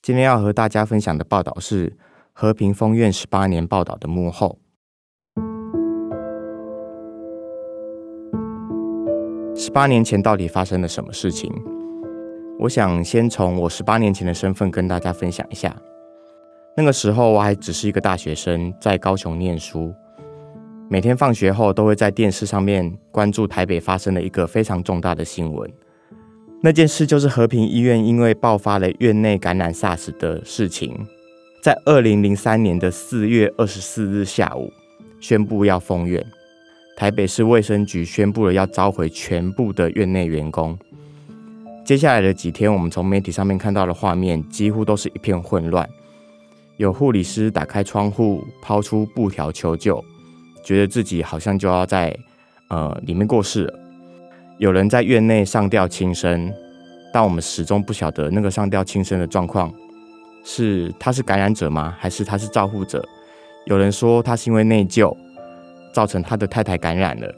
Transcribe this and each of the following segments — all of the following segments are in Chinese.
今天要和大家分享的报道是和平封院十八年报道的幕后。十八年前到底发生了什么事情？我想先从我十八年前的身份跟大家分享一下。那个时候我还只是一个大学生，在高雄念书，每天放学后都会在电视上面关注台北发生了一个非常重大的新闻。那件事就是和平医院因为爆发了院内感染 SARS 的事情，在二零零三年的四月二十四日下午宣布要封院。台北市卫生局宣布了要召回全部的院内员工。接下来的几天，我们从媒体上面看到的画面几乎都是一片混乱，有护理师打开窗户抛出布条求救，觉得自己好像就要在呃里面过世了。有人在院内上吊轻生，但我们始终不晓得那个上吊轻生的状况是他是感染者吗？还是他是照护者？有人说他是因为内疚，造成他的太太感染了；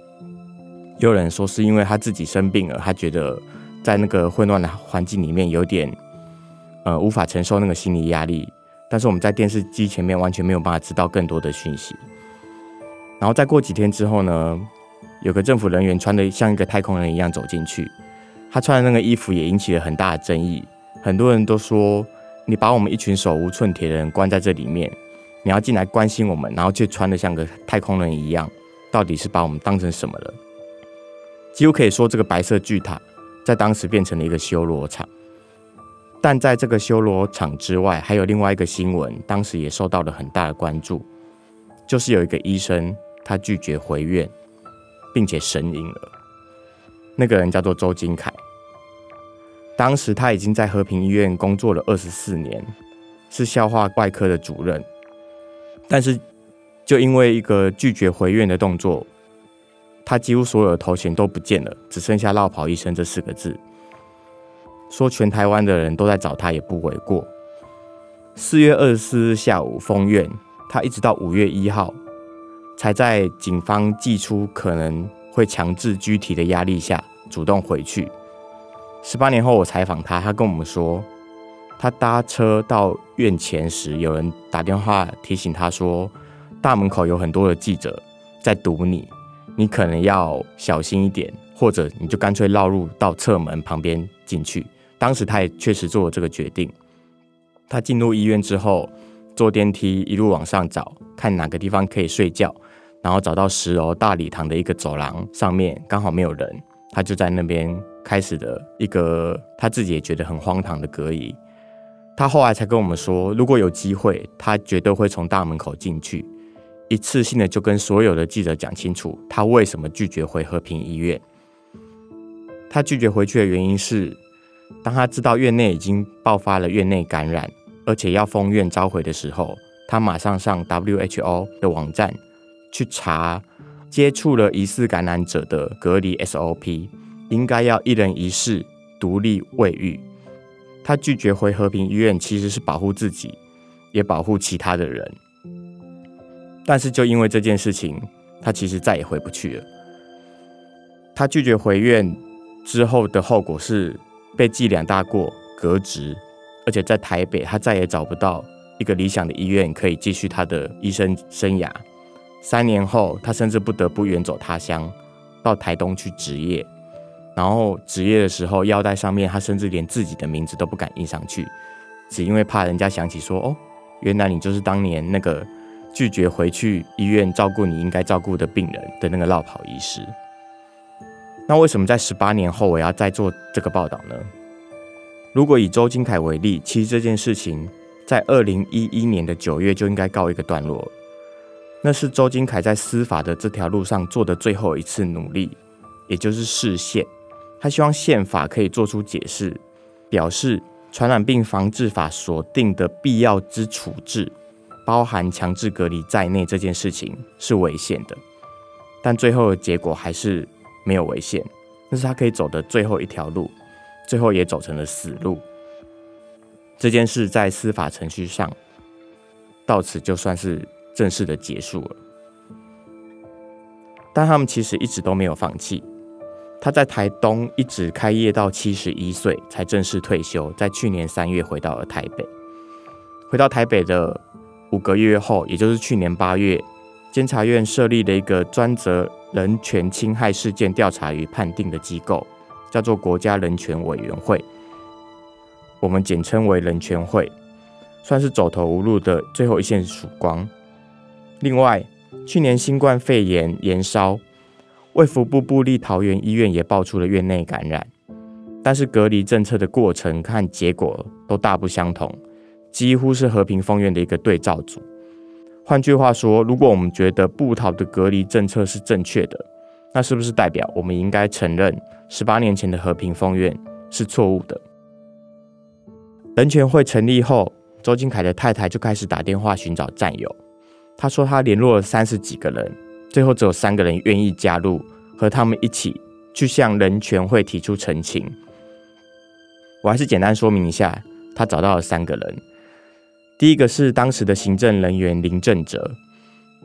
有人说是因为他自己生病了，他觉得在那个混乱的环境里面有点呃无法承受那个心理压力。但是我们在电视机前面完全没有办法知道更多的讯息。然后再过几天之后呢，有个政府人员穿的像一个太空人一样走进去，他穿的那个衣服也引起了很大的争议。很多人都说，你把我们一群手无寸铁的人关在这里面，你要进来关心我们，然后却穿的像个太空人一样，到底是把我们当成什么了？几乎可以说，这个白色巨塔在当时变成了一个修罗场。但在这个修罗场之外，还有另外一个新闻，当时也受到了很大的关注，就是有一个医生他拒绝回院。并且神隐了。那个人叫做周金凯，当时他已经在和平医院工作了二十四年，是消化外科的主任。但是，就因为一个拒绝回院的动作，他几乎所有的头衔都不见了，只剩下“落跑医生”这四个字。说全台湾的人都在找他也不为过。四月二十四日下午封院，他一直到五月一号。才在警方祭出可能会强制拘提的压力下，主动回去。十八年后，我采访他，他跟我们说，他搭车到院前时，有人打电话提醒他说，大门口有很多的记者在堵你，你可能要小心一点，或者你就干脆绕路到侧门旁边进去。当时他也确实做了这个决定。他进入医院之后，坐电梯一路往上找，看哪个地方可以睡觉。然后找到十楼大礼堂的一个走廊上面，刚好没有人，他就在那边开始的一个他自己也觉得很荒唐的隔离。他后来才跟我们说，如果有机会，他绝对会从大门口进去，一次性的就跟所有的记者讲清楚他为什么拒绝回和平医院。他拒绝回去的原因是，当他知道院内已经爆发了院内感染，而且要封院召回的时候，他马上上 WHO 的网站。去查接触了疑似感染者的隔离 SOP，应该要一人一室独立卫浴。他拒绝回和平医院，其实是保护自己，也保护其他的人。但是就因为这件事情，他其实再也回不去了。他拒绝回院之后的后果是被记两大过，革职，而且在台北他再也找不到一个理想的医院可以继续他的医生生涯。三年后，他甚至不得不远走他乡，到台东去执业。然后执业的时候，腰带上面他甚至连自己的名字都不敢印上去，只因为怕人家想起说：“哦，原来你就是当年那个拒绝回去医院照顾你应该照顾的病人的那个落跑医师。”那为什么在十八年后我要再做这个报道呢？如果以周金凯为例，其实这件事情在二零一一年的九月就应该告一个段落。那是周金凯在司法的这条路上做的最后一次努力，也就是释宪。他希望宪法可以做出解释，表示传染病防治法所定的必要之处置，包含强制隔离在内，这件事情是违宪的。但最后的结果还是没有违宪，那是他可以走的最后一条路，最后也走成了死路。这件事在司法程序上到此就算是正式的结束了。但他们其实一直都没有放弃。他在台东一直开业到七十一岁才正式退休，在去年三月回到了台北。回到台北的五个月后，也就是去年八月，监察院设立了一个专责人权侵害事件调查与判定的机构，叫做国家人权委员会，我们简称为人权会，算是走投无路的最后一线曙光。另外，去年新冠肺炎延烧。卫福部部立桃园医院也爆出了院内感染，但是隔离政策的过程和结果都大不相同，几乎是和平丰院的一个对照组。换句话说，如果我们觉得布桃的隔离政策是正确的，那是不是代表我们应该承认十八年前的和平丰院是错误的？人权会成立后，周金凯的太太就开始打电话寻找战友，他说他联络了三十几个人。最后只有三个人愿意加入，和他们一起去向人权会提出陈情。我还是简单说明一下，他找到了三个人。第一个是当时的行政人员林正哲，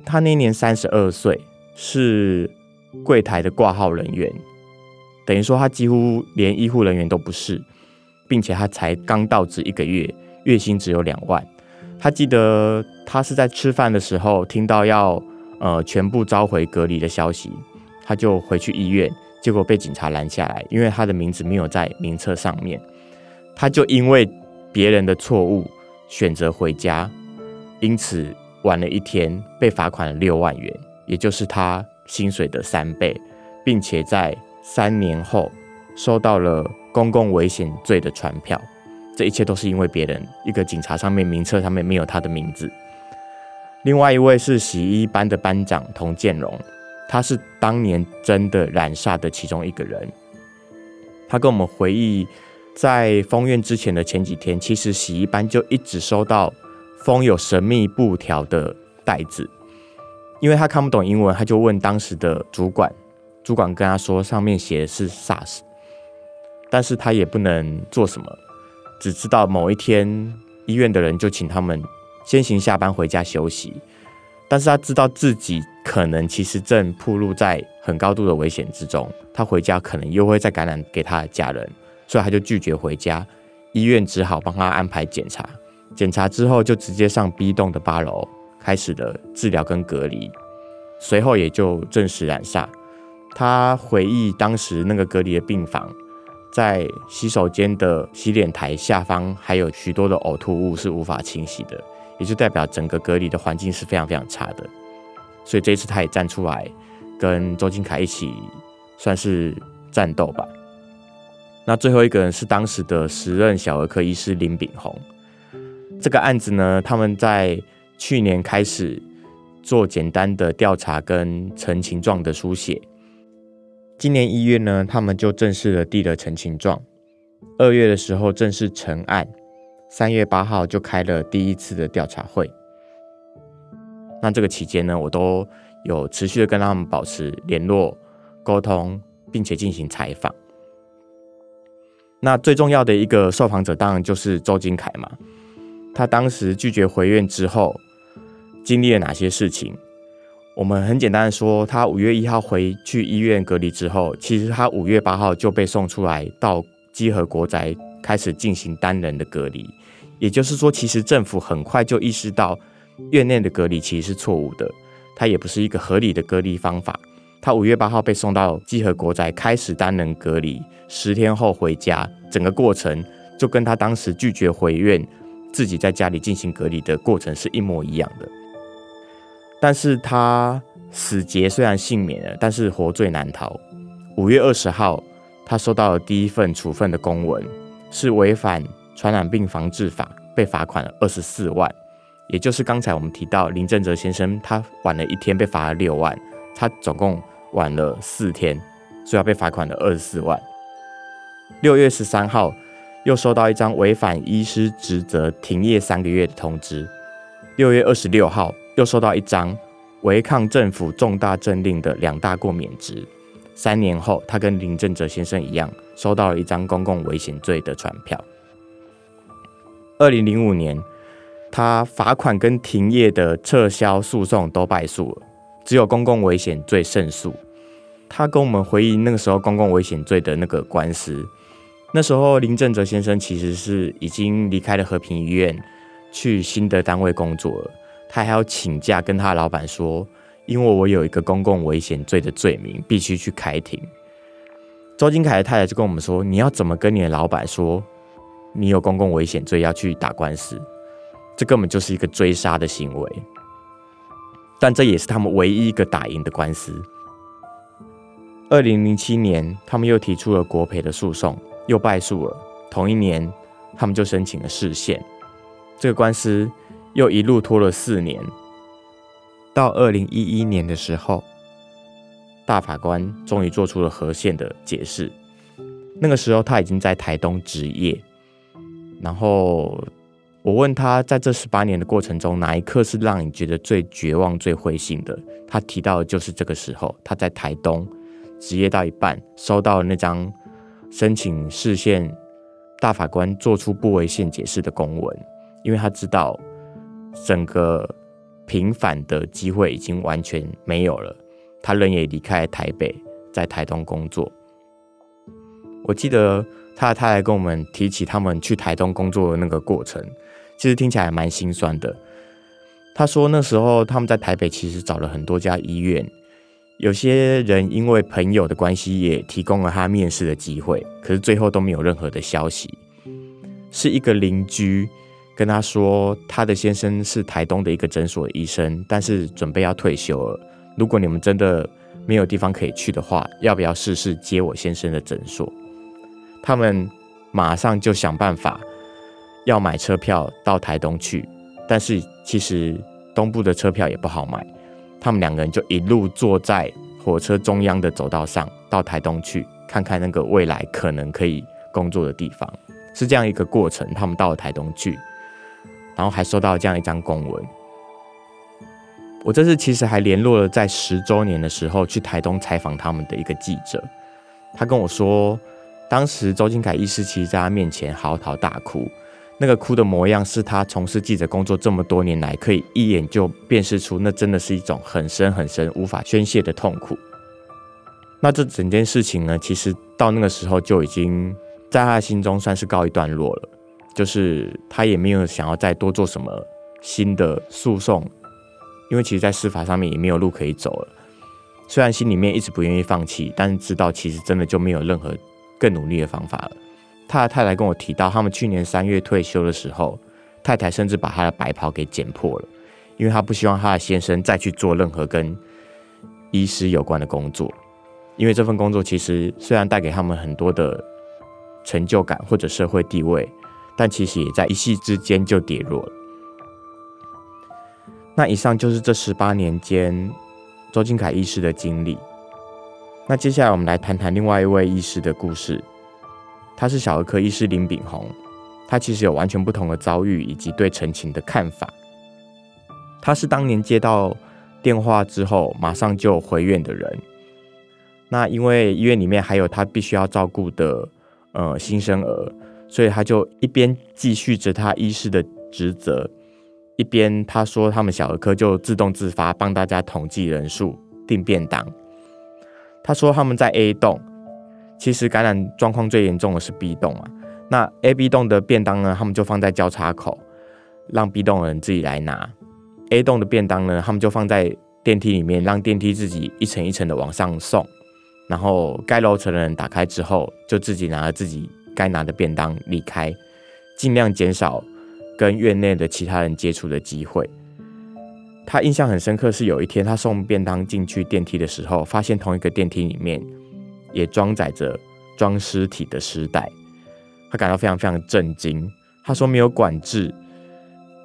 他那年三十二岁，是柜台的挂号人员，等于说他几乎连医护人员都不是，并且他才刚到职一个月，月薪只有两万。他记得他是在吃饭的时候听到要。呃，全部召回隔离的消息，他就回去医院，结果被警察拦下来，因为他的名字没有在名册上面。他就因为别人的错误选择回家，因此晚了一天，被罚款了六万元，也就是他薪水的三倍，并且在三年后收到了公共危险罪的传票。这一切都是因为别人，一个警察上面名册上面没有他的名字。另外一位是洗衣班的班长童建荣，他是当年真的染煞的其中一个人。他跟我们回忆，在封院之前的前几天，其实洗衣班就一直收到封有神秘布条的袋子，因为他看不懂英文，他就问当时的主管，主管跟他说上面写的是 SARS，但是他也不能做什么，只知道某一天医院的人就请他们。先行下班回家休息，但是他知道自己可能其实正暴露在很高度的危险之中，他回家可能又会再感染给他的家人，所以他就拒绝回家。医院只好帮他安排检查，检查之后就直接上 B 栋的八楼开始了治疗跟隔离，随后也就证实染上。他回忆当时那个隔离的病房，在洗手间的洗脸台下方还有许多的呕吐物是无法清洗的。也就代表整个隔离的环境是非常非常差的，所以这一次他也站出来跟周金凯一起算是战斗吧。那最后一个人是当时的时任小儿科医师林炳宏。这个案子呢，他们在去年开始做简单的调查跟陈情状的书写，今年一月呢，他们就正式的递了陈情状，二月的时候正式成案。三月八号就开了第一次的调查会，那这个期间呢，我都有持续的跟他们保持联络、沟通，并且进行采访。那最重要的一个受访者当然就是周金凯嘛，他当时拒绝回院之后，经历了哪些事情？我们很简单的说，他五月一号回去医院隔离之后，其实他五月八号就被送出来到基和国宅开始进行单人的隔离。也就是说，其实政府很快就意识到院内的隔离其实是错误的，它也不是一个合理的隔离方法。他五月八号被送到基和国宅开始单人隔离，十天后回家，整个过程就跟他当时拒绝回院，自己在家里进行隔离的过程是一模一样的。但是他死劫虽然幸免了，但是活罪难逃。五月二十号，他收到了第一份处分的公文，是违反。传染病防治法被罚款了二十四万，也就是刚才我们提到林正哲先生，他晚了一天被罚了六万，他总共晚了四天，所以要被罚款了二十四万。六月十三号，又收到一张违反医师职责停业三个月的通知。六月二十六号，又收到一张违抗政府重大政令的两大过免职。三年后，他跟林正哲先生一样，收到了一张公共危险罪的传票。二零零五年，他罚款跟停业的撤销诉讼都败诉了，只有公共危险罪胜诉。他跟我们回忆那个时候公共危险罪的那个官司，那时候林正哲先生其实是已经离开了和平医院，去新的单位工作了。他还要请假跟他老板说。因为我有一个公共危险罪的罪名，必须去开庭。周金凯的太太就跟我们说：“你要怎么跟你的老板说，你有公共危险罪要去打官司？这根本就是一个追杀的行为。”但这也是他们唯一一个打赢的官司。二零零七年，他们又提出了国赔的诉讼，又败诉了。同一年，他们就申请了释宪。这个官司又一路拖了四年。到二零一一年的时候，大法官终于做出了和宪的解释。那个时候他已经在台东执业。然后我问他，在这十八年的过程中，哪一刻是让你觉得最绝望、最灰心的？他提到的就是这个时候，他在台东执业到一半，收到了那张申请释宪大法官做出不违宪解释的公文，因为他知道整个。平反的机会已经完全没有了，他人也离开台北，在台东工作。我记得他他来跟我们提起他们去台东工作的那个过程，其实听起来蛮心酸的。他说那时候他们在台北其实找了很多家医院，有些人因为朋友的关系也提供了他面试的机会，可是最后都没有任何的消息。是一个邻居。跟他说，他的先生是台东的一个诊所的医生，但是准备要退休了。如果你们真的没有地方可以去的话，要不要试试接我先生的诊所？他们马上就想办法要买车票到台东去，但是其实东部的车票也不好买。他们两个人就一路坐在火车中央的走道上，到台东去看看那个未来可能可以工作的地方，是这样一个过程。他们到了台东去。然后还收到这样一张公文。我这次其实还联络了在十周年的时候去台东采访他们的一个记者，他跟我说，当时周金凯医师其实在他面前嚎啕大哭，那个哭的模样是他从事记者工作这么多年来可以一眼就辨识出，那真的是一种很深很深无法宣泄的痛苦。那这整件事情呢，其实到那个时候就已经在他的心中算是告一段落了。就是他也没有想要再多做什么新的诉讼，因为其实，在司法上面也没有路可以走了。虽然心里面一直不愿意放弃，但是知道其实真的就没有任何更努力的方法了。他的太太跟我提到，他们去年三月退休的时候，太太甚至把他的白袍给剪破了，因为他不希望他的先生再去做任何跟医师有关的工作，因为这份工作其实虽然带给他们很多的成就感或者社会地位。但其实也在一夕之间就跌落了。那以上就是这十八年间周金凯医师的经历。那接下来我们来谈谈另外一位医师的故事。他是小儿科医师林炳宏，他其实有完全不同的遭遇以及对陈情的看法。他是当年接到电话之后马上就回院的人。那因为医院里面还有他必须要照顾的呃新生儿。所以他就一边继续着他医师的职责，一边他说他们小儿科就自动自发帮大家统计人数、订便当。他说他们在 A 栋，其实感染状况最严重的是 B 栋啊。那 A、B 栋的便当呢，他们就放在交叉口，让 B 栋的人自己来拿。A 栋的便当呢，他们就放在电梯里面，让电梯自己一层一层的往上送。然后该楼层的人打开之后，就自己拿了自己。该拿的便当离开，尽量减少跟院内的其他人接触的机会。他印象很深刻，是有一天他送便当进去电梯的时候，发现同一个电梯里面也装载着装尸体的尸袋，他感到非常非常震惊。他说没有管制，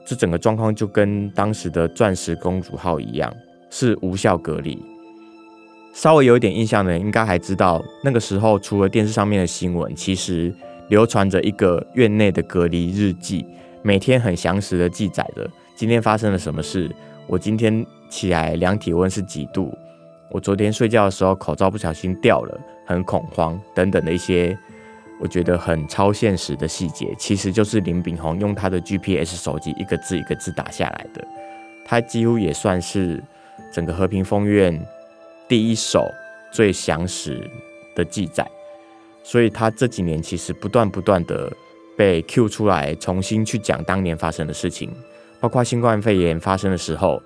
这整个状况就跟当时的钻石公主号一样，是无效隔离。稍微有一点印象的人，应该还知道那个时候除了电视上面的新闻，其实流传着一个院内的隔离日记，每天很详实的记载着今天发生了什么事。我今天起来量体温是几度？我昨天睡觉的时候口罩不小心掉了，很恐慌等等的一些我觉得很超现实的细节，其实就是林炳宏用他的 GPS 手机一个字一个字打下来的。他几乎也算是整个和平风院第一手最详实的记载，所以他这几年其实不断不断的被 Q 出来，重新去讲当年发生的事情，包括新冠肺炎发生的时候，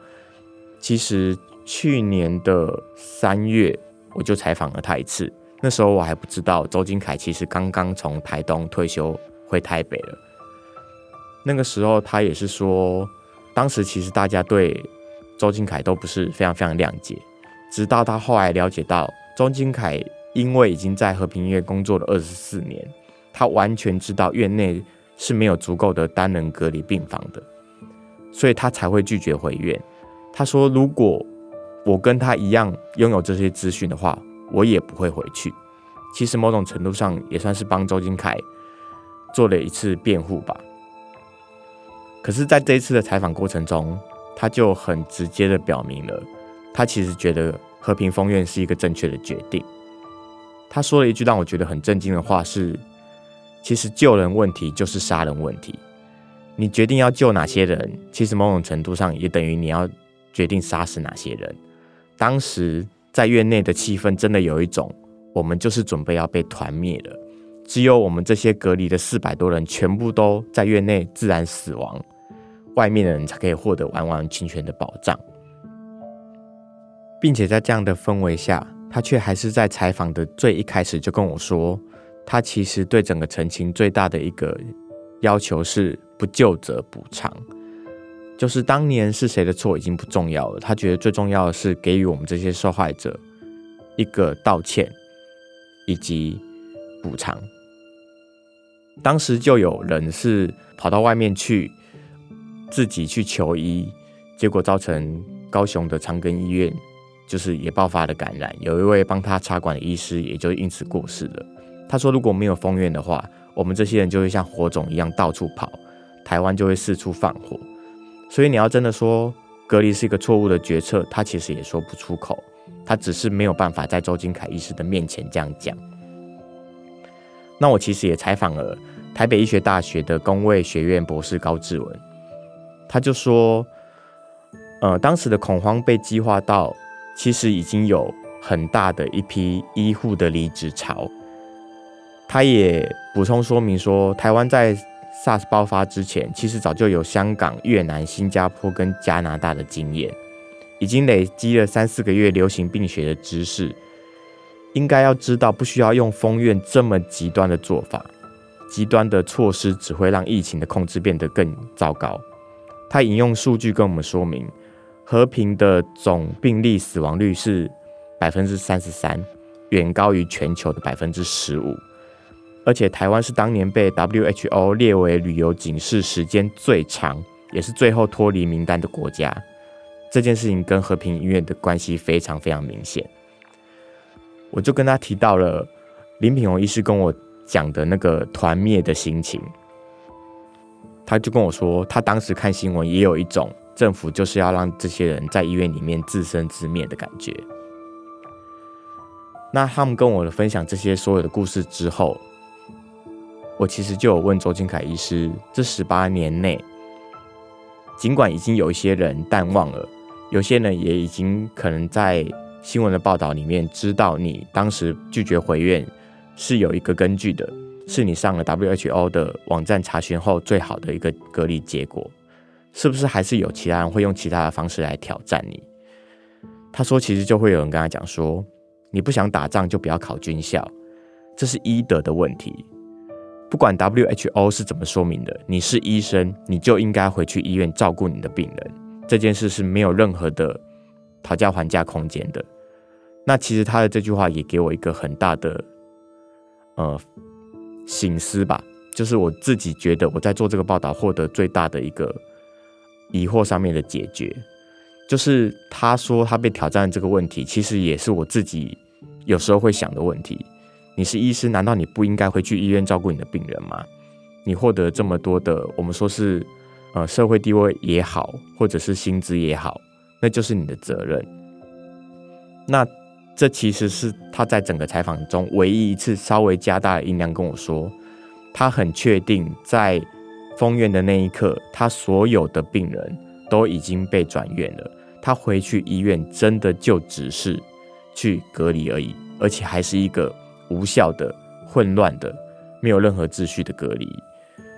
其实。去年的三月，我就采访了他一次。那时候我还不知道周金凯其实刚刚从台东退休回台北了。那个时候他也是说，当时其实大家对周金凯都不是非常非常谅解。直到他后来了解到，周金凯因为已经在和平医院工作了二十四年，他完全知道院内是没有足够的单人隔离病房的，所以他才会拒绝回院。他说，如果我跟他一样拥有这些资讯的话，我也不会回去。其实某种程度上也算是帮周金凯做了一次辩护吧。可是，在这一次的采访过程中，他就很直接的表明了，他其实觉得和平封院是一个正确的决定。他说了一句让我觉得很震惊的话是：其实救人问题就是杀人问题。你决定要救哪些人，其实某种程度上也等于你要决定杀死哪些人。当时在院内的气氛真的有一种，我们就是准备要被团灭了。只有我们这些隔离的四百多人全部都在院内自然死亡，外面的人才可以获得完完全全的保障。并且在这样的氛围下，他却还是在采访的最一开始就跟我说，他其实对整个陈情最大的一个要求是不究责补偿。就是当年是谁的错已经不重要了，他觉得最重要的是给予我们这些受害者一个道歉以及补偿。当时就有人是跑到外面去自己去求医，结果造成高雄的长庚医院就是也爆发了感染，有一位帮他插管的医师也就因此过世了。他说如果没有封院的话，我们这些人就会像火种一样到处跑，台湾就会四处放火。所以你要真的说隔离是一个错误的决策，他其实也说不出口，他只是没有办法在周金凯医师的面前这样讲。那我其实也采访了台北医学大学的公卫学院博士高志文，他就说，呃，当时的恐慌被激化到，其实已经有很大的一批医护的离职潮。他也补充说明说，台湾在 SARS 爆发之前，其实早就有香港、越南、新加坡跟加拿大的经验，已经累积了三四个月流行病学的知识，应该要知道不需要用封院这么极端的做法，极端的措施只会让疫情的控制变得更糟糕。他引用数据跟我们说明，和平的总病例死亡率是百分之三十三，远高于全球的百分之十五。而且台湾是当年被 WHO 列为旅游警示时间最长，也是最后脱离名单的国家。这件事情跟和平医院的关系非常非常明显。我就跟他提到了林品宏医师跟我讲的那个团灭的心情，他就跟我说，他当时看新闻也有一种政府就是要让这些人在医院里面自生自灭的感觉。那他们跟我的分享这些所有的故事之后。我其实就有问周金凯医师，这十八年内，尽管已经有一些人淡忘了，有些人也已经可能在新闻的报道里面知道你当时拒绝回院是有一个根据的，是你上了 WHO 的网站查询后最好的一个隔离结果，是不是还是有其他人会用其他的方式来挑战你？他说，其实就会有人跟他讲说，你不想打仗就不要考军校，这是医德的问题。不管 WHO 是怎么说明的，你是医生，你就应该回去医院照顾你的病人。这件事是没有任何的讨价还价空间的。那其实他的这句话也给我一个很大的呃醒思吧，就是我自己觉得我在做这个报道获得最大的一个疑惑上面的解决，就是他说他被挑战这个问题，其实也是我自己有时候会想的问题。你是医师，难道你不应该回去医院照顾你的病人吗？你获得这么多的，我们说是呃社会地位也好，或者是薪资也好，那就是你的责任。那这其实是他在整个采访中唯一一次稍微加大了音量跟我说，他很确定在封院的那一刻，他所有的病人都已经被转院了。他回去医院真的就只是去隔离而已，而且还是一个。无效的、混乱的、没有任何秩序的隔离，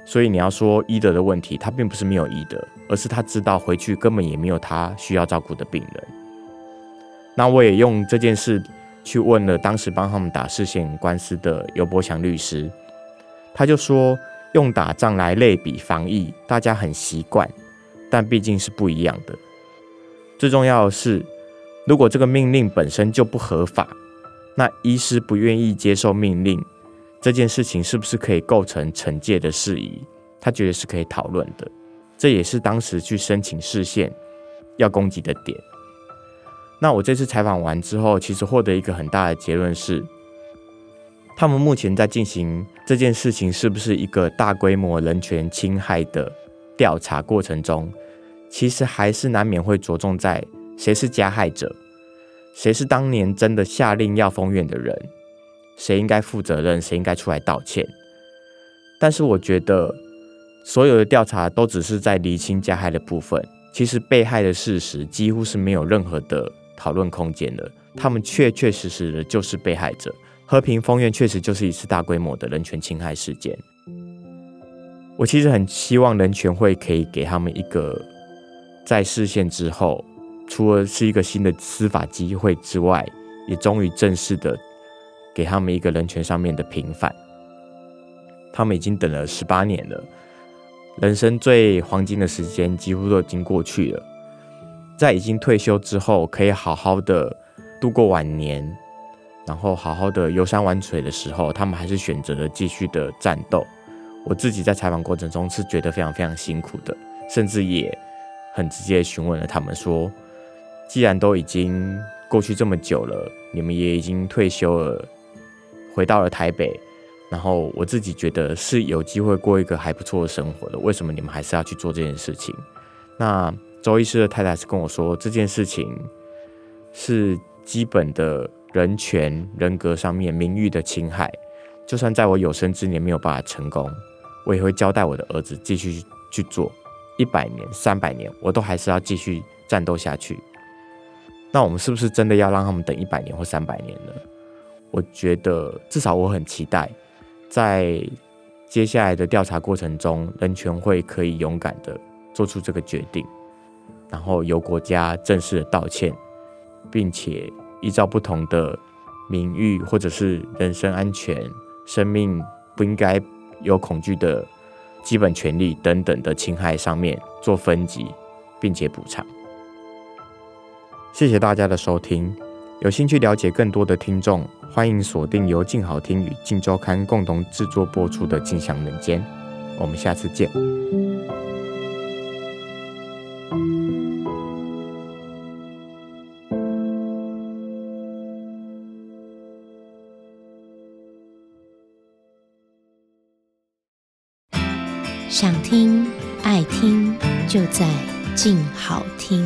所以你要说医德的问题，他并不是没有医德，而是他知道回去根本也没有他需要照顾的病人。那我也用这件事去问了当时帮他们打视线官司的游伯祥律师，他就说用打仗来类比防疫，大家很习惯，但毕竟是不一样的。最重要的是，如果这个命令本身就不合法。那医师不愿意接受命令，这件事情是不是可以构成惩戒的事宜？他觉得是可以讨论的，这也是当时去申请释宪要攻击的点。那我这次采访完之后，其实获得一个很大的结论是，他们目前在进行这件事情是不是一个大规模人权侵害的调查过程中，其实还是难免会着重在谁是加害者。谁是当年真的下令要封院的人？谁应该负责任？谁应该出来道歉？但是我觉得，所有的调查都只是在厘清加害的部分，其实被害的事实几乎是没有任何的讨论空间的。他们确确实实的就是被害者。和平封院确实就是一次大规模的人权侵害事件。我其实很希望人权会可以给他们一个在释宪之后。除了是一个新的司法机会之外，也终于正式的给他们一个人权上面的平反。他们已经等了十八年了，人生最黄金的时间几乎都已经过去了。在已经退休之后，可以好好的度过晚年，然后好好的游山玩水的时候，他们还是选择了继续的战斗。我自己在采访过程中是觉得非常非常辛苦的，甚至也很直接询问了他们说。既然都已经过去这么久了，你们也已经退休了，回到了台北，然后我自己觉得是有机会过一个还不错的生活的。为什么你们还是要去做这件事情？那周医师的太太是跟我说，这件事情是基本的人权、人格上面名誉的侵害。就算在我有生之年没有办法成功，我也会交代我的儿子继续去做，一百年、三百年，我都还是要继续战斗下去。那我们是不是真的要让他们等一百年或三百年呢？我觉得至少我很期待，在接下来的调查过程中，人权会可以勇敢的做出这个决定，然后由国家正式的道歉，并且依照不同的名誉或者是人身安全、生命不应该有恐惧的基本权利等等的侵害上面做分级，并且补偿。谢谢大家的收听，有兴趣了解更多的听众，欢迎锁定由静好听与静周刊共同制作播出的《静享人间》，我们下次见。在静好听。